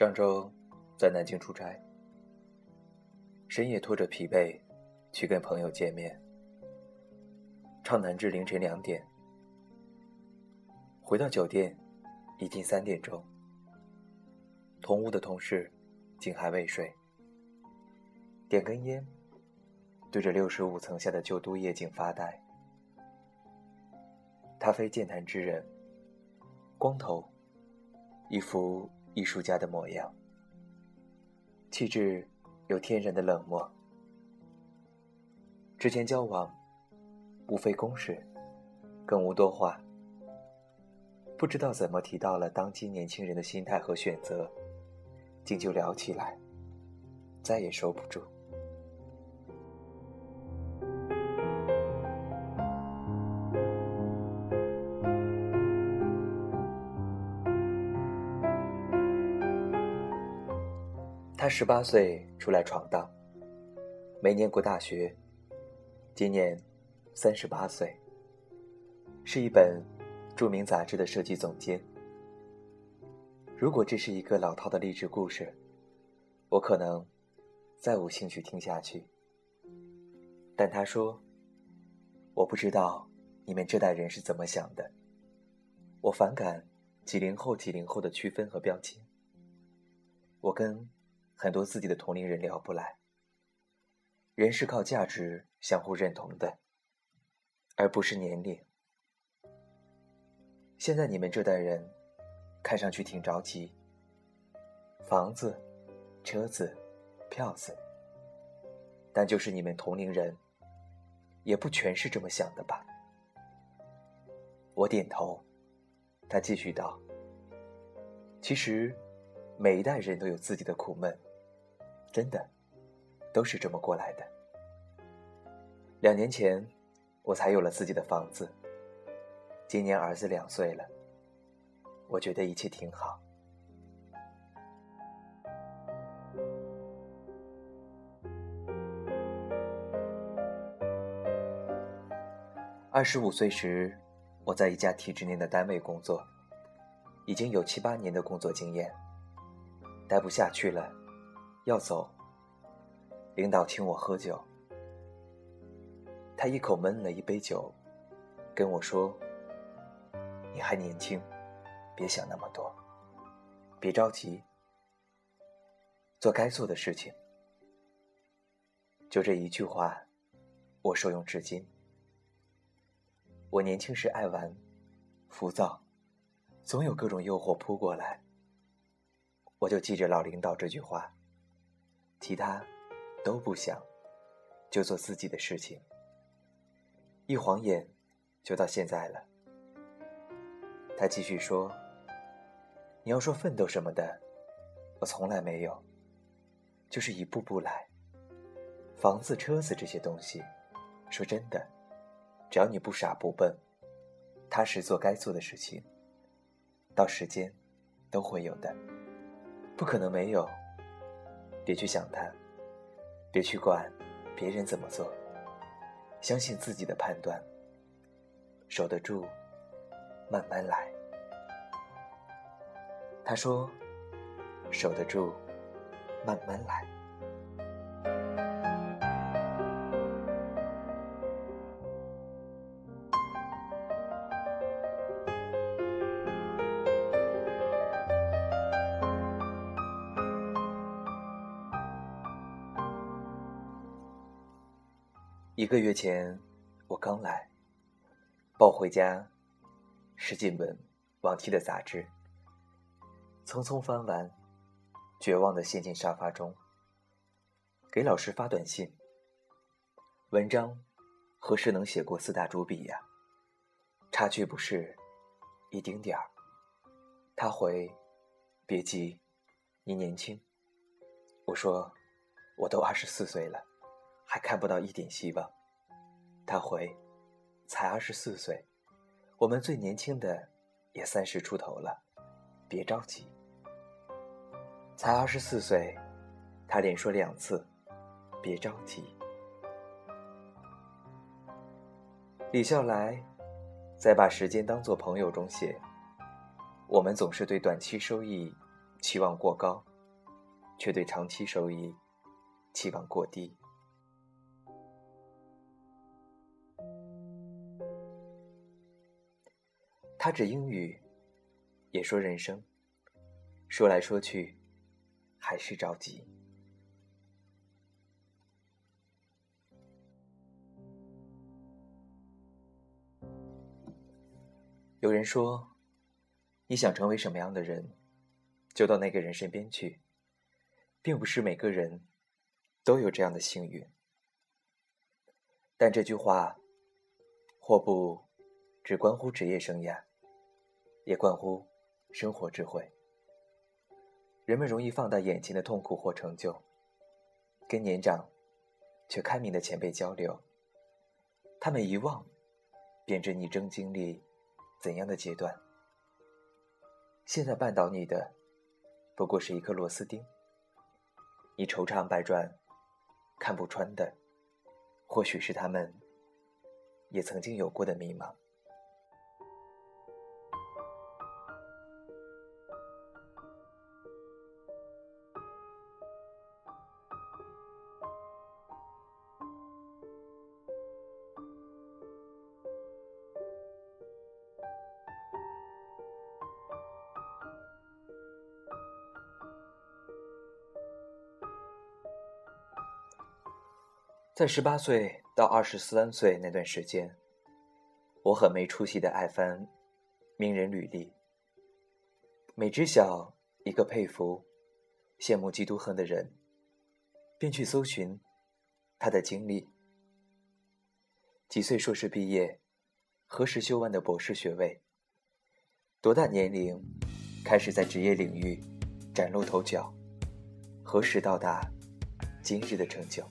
上周在南京出差，深夜拖着疲惫去跟朋友见面，畅谈至凌晨两点。回到酒店，已经三点钟。同屋的同事竟还未睡，点根烟，对着六十五层下的旧都夜景发呆。他非健谈之人，光头，一副。艺术家的模样，气质有天然的冷漠。之前交往，无非公事，更无多话。不知道怎么提到了当今年轻人的心态和选择，竟就聊起来，再也收不住。十八岁出来闯荡，没念过大学，今年三十八岁，是一本著名杂志的设计总监。如果这是一个老套的励志故事，我可能再无兴趣听下去。但他说：“我不知道你们这代人是怎么想的，我反感几零后、几零后的区分和标签。我跟。”很多自己的同龄人聊不来。人是靠价值相互认同的，而不是年龄。现在你们这代人，看上去挺着急。房子、车子、票子，但就是你们同龄人，也不全是这么想的吧？我点头，他继续道：“其实，每一代人都有自己的苦闷。”真的，都是这么过来的。两年前，我才有了自己的房子。今年儿子两岁了，我觉得一切挺好。二十五岁时，我在一家体制内的单位工作，已经有七八年的工作经验，待不下去了。要走，领导请我喝酒。他一口闷了一杯酒，跟我说：“你还年轻，别想那么多，别着急，做该做的事情。”就这一句话，我受用至今。我年轻时爱玩，浮躁，总有各种诱惑扑过来，我就记着老领导这句话。其他都不想，就做自己的事情。一晃眼，就到现在了。他继续说：“你要说奋斗什么的，我从来没有，就是一步步来。房子、车子这些东西，说真的，只要你不傻不笨，踏实做该做的事情，到时间都会有的，不可能没有。”别去想他，别去管别人怎么做，相信自己的判断，守得住，慢慢来。他说：“守得住，慢慢来。”一个月前，我刚来，抱回家十几本往期的杂志，匆匆翻完，绝望的陷进沙发中。给老师发短信，文章何时能写过四大主笔呀？差距不是一丁点儿。他回，别急，你年轻。我说，我都二十四岁了。还看不到一点希望，他回：“才二十四岁，我们最年轻的也三十出头了，别着急。”才二十四岁，他连说两次：“别着急。”李笑来在把时间当作朋友中写：“我们总是对短期收益期望过高，却对长期收益期望过低。他指英语，也说人生，说来说去，还是着急。有人说，你想成为什么样的人，就到那个人身边去，并不是每个人都有这样的幸运。但这句话，或不只关乎职业生涯，也关乎生活智慧。人们容易放大眼前的痛苦或成就，跟年长却开明的前辈交流，他们一望，便知你正经历。怎样的阶段？现在绊倒你的，不过是一颗螺丝钉。你愁肠百转，看不穿的，或许是他们也曾经有过的迷茫。在十八岁到二十三岁那段时间，我很没出息的爱翻名人履历，每知晓一个佩服、羡慕、嫉妒、恨的人，便去搜寻他的经历：几岁硕士毕业，何时修完的博士学位，多大年龄开始在职业领域崭露头角，何时到达今日的成就。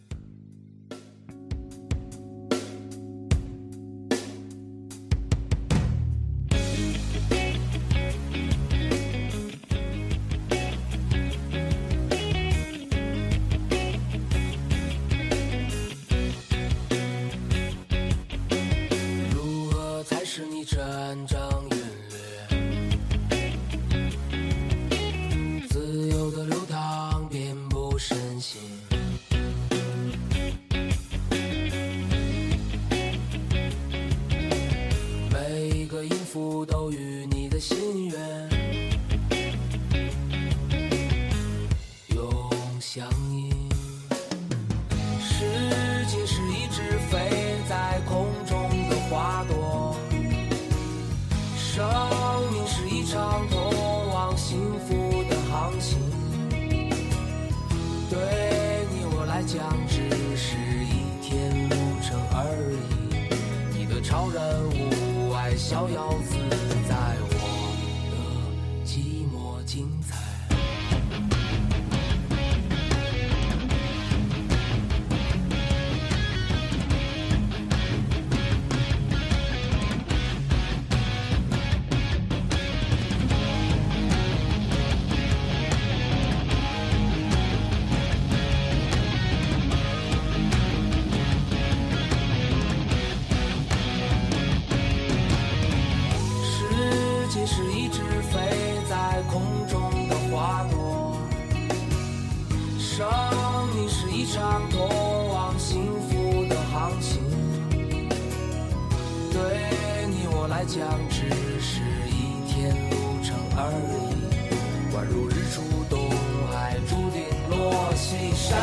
将只是一天路程而已，宛如日出东海，注定落西山。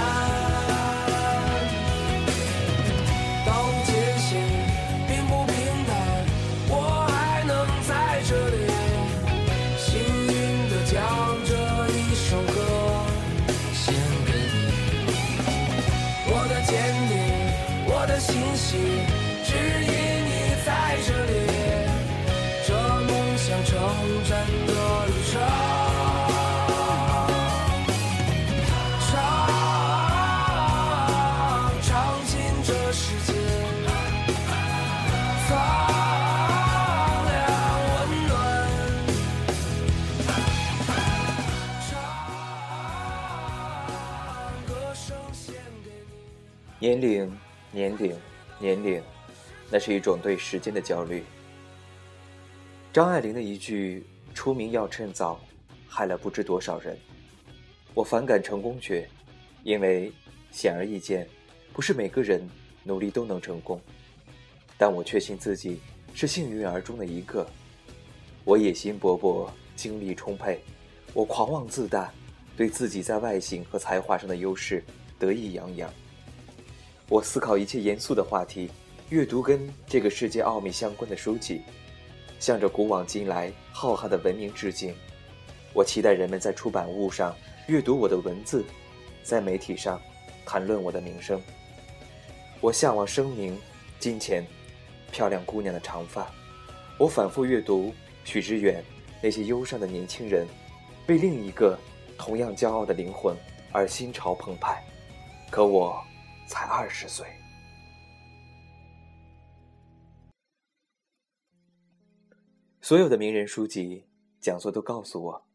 到界线并不平坦，我还能在这里，幸运的将这一首歌献给你。我的坚定，我的信心，只因你在这里。年龄，年龄，年龄，那是一种对时间的焦虑。张爱玲的一句“出名要趁早”，害了不知多少人。我反感成功学，因为显而易见，不是每个人努力都能成功。但我确信自己是幸运儿中的一个。我野心勃勃，精力充沛，我狂妄自大，对自己在外形和才华上的优势得意洋洋。我思考一切严肃的话题，阅读跟这个世界奥秘相关的书籍，向着古往今来浩瀚的文明致敬。我期待人们在出版物上阅读我的文字，在媒体上谈论我的名声。我向往声名、金钱、漂亮姑娘的长发。我反复阅读许知远那些忧伤的年轻人，为另一个同样骄傲的灵魂而心潮澎湃。可我。才二十岁，所有的名人书籍讲座都告诉我，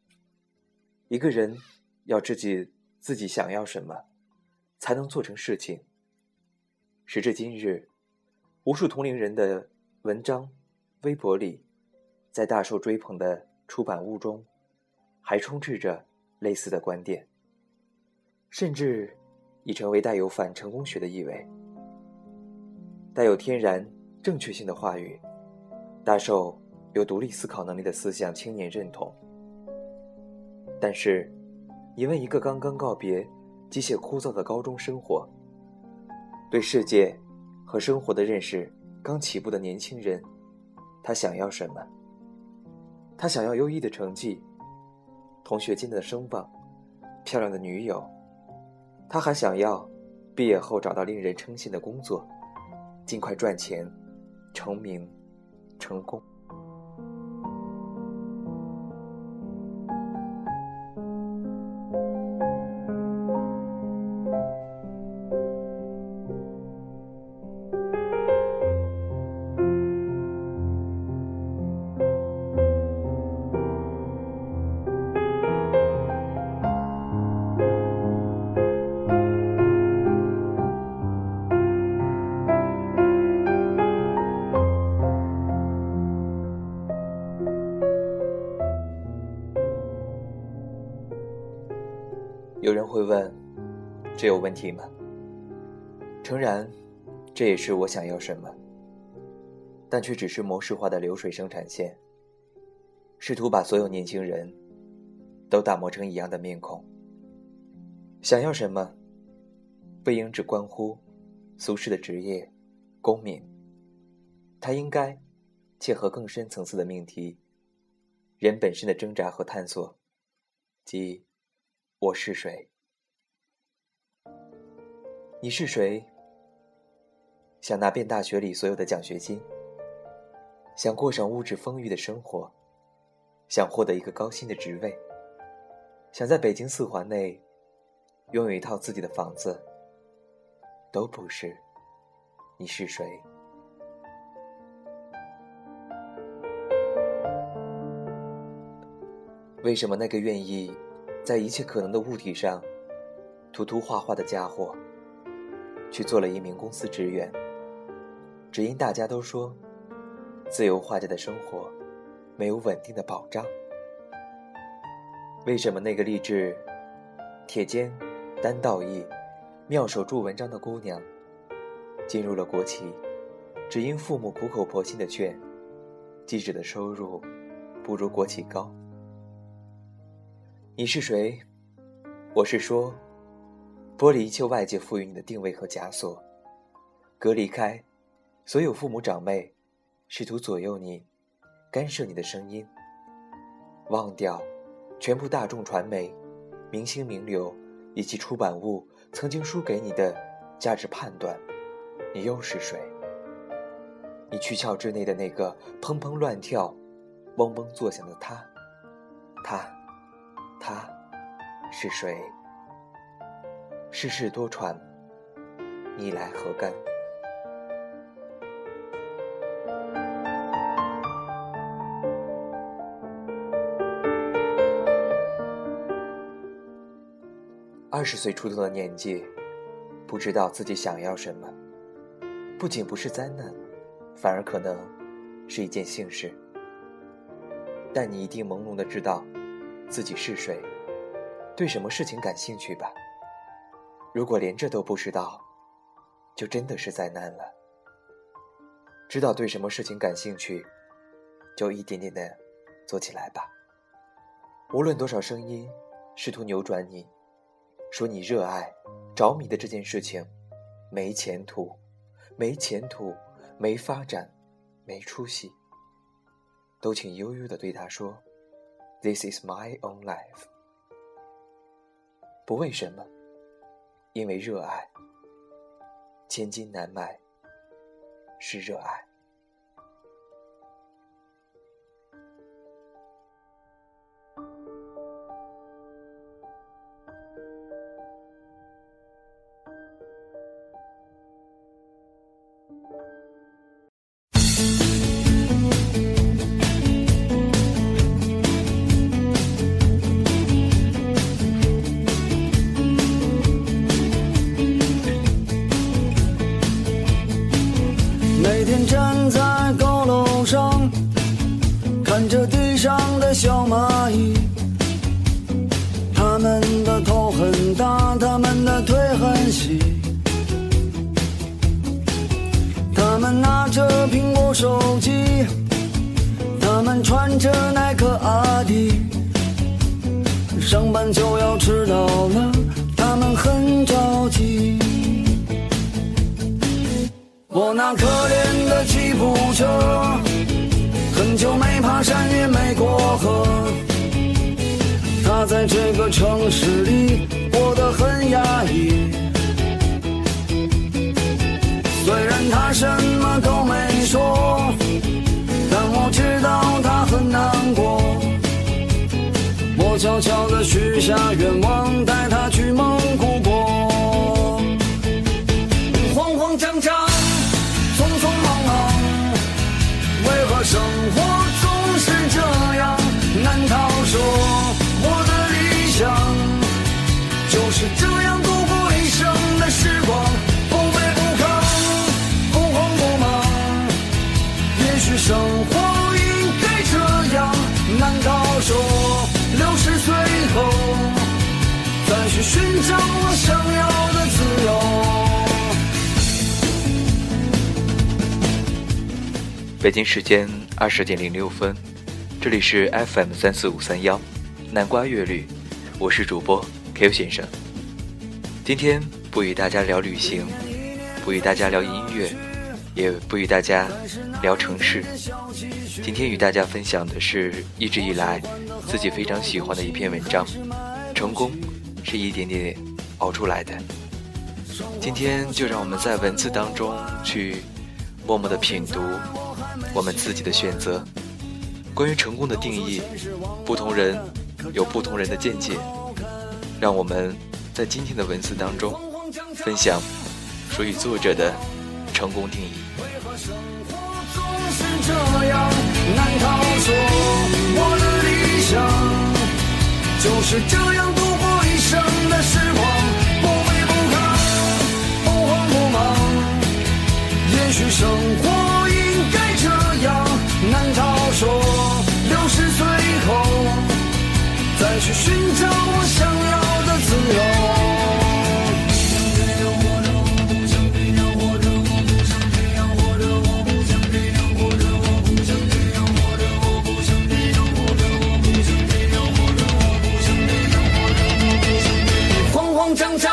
一个人要知己自己想要什么，才能做成事情。时至今日，无数同龄人的文章、微博里，在大受追捧的出版物中，还充斥着类似的观点，甚至。已成为带有反成功学的意味、带有天然正确性的话语，大受有独立思考能力的思想青年认同。但是，你问一个刚刚告别机械枯燥的高中生活，对世界和生活的认识刚起步的年轻人，他想要什么？他想要优异的成绩、同学间的声望、漂亮的女友。他还想要毕业后找到令人称羡的工作，尽快赚钱、成名、成功。这有问题吗？”诚然，这也是我想要什么，但却只是模式化的流水生产线，试图把所有年轻人都打磨成一样的面孔。想要什么，不应只关乎俗世的职业、功名，它应该切合更深层次的命题：人本身的挣扎和探索，即。我是谁？你是谁？想拿遍大学里所有的奖学金，想过上物质丰裕的生活，想获得一个高薪的职位，想在北京四环内拥有一套自己的房子，都不是。你是谁？为什么那个愿意？在一切可能的物体上涂涂画画的家伙，去做了一名公司职员，只因大家都说，自由画家的生活没有稳定的保障。为什么那个励志、铁肩、担道义、妙手著文章的姑娘，进入了国企，只因父母苦口婆心的劝，记者的收入不如国企高？你是谁？我是说，剥离一切外界赋予你的定位和枷锁，隔离开所有父母长辈试图左右你、干涉你的声音，忘掉全部大众传媒、明星名流以及出版物曾经输给你的价值判断，你又是谁？你躯壳之内的那个砰砰乱跳、嗡嗡作响的他，他。他是谁？世事多舛，你来何干？二十岁出头的年纪，不知道自己想要什么，不仅不是灾难，反而可能是一件幸事。但你一定朦胧的知道。自己是谁？对什么事情感兴趣吧。如果连这都不知道，就真的是灾难了。知道对什么事情感兴趣，就一点点的做起来吧。无论多少声音试图扭转你，说你热爱、着迷的这件事情没前途、没前途、没发展、没出息，都请悠悠的对他说：“This is my own life。”不为什么，因为热爱。千金难买，是热爱。着耐克阿迪，上班就要迟到了，他们很着急。我那可怜的吉普车，很久没爬山也没过河。它在这个城市里过得很压抑。虽然他什么都没说，悄悄地许下愿望，带他去蒙古国。慌慌张张。北京时间二十点零六分，这里是 FM 三四五三幺，南瓜乐律，我是主播 Q 先生。今天不与大家聊旅行，不与大家聊音乐，也不与大家聊城市。今天与大家分享的是一直以来自己非常喜欢的一篇文章。成功是一点点熬出来的。今天就让我们在文字当中去默默的品读。我们自己的选择，关于成功的定义，不同人有不同人的见解。让我们在今天的文字当中分享属于作者的成功定义。为何生活总是这样？难道说我的理想就是这样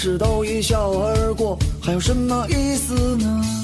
事都一笑而过，还有什么意思呢？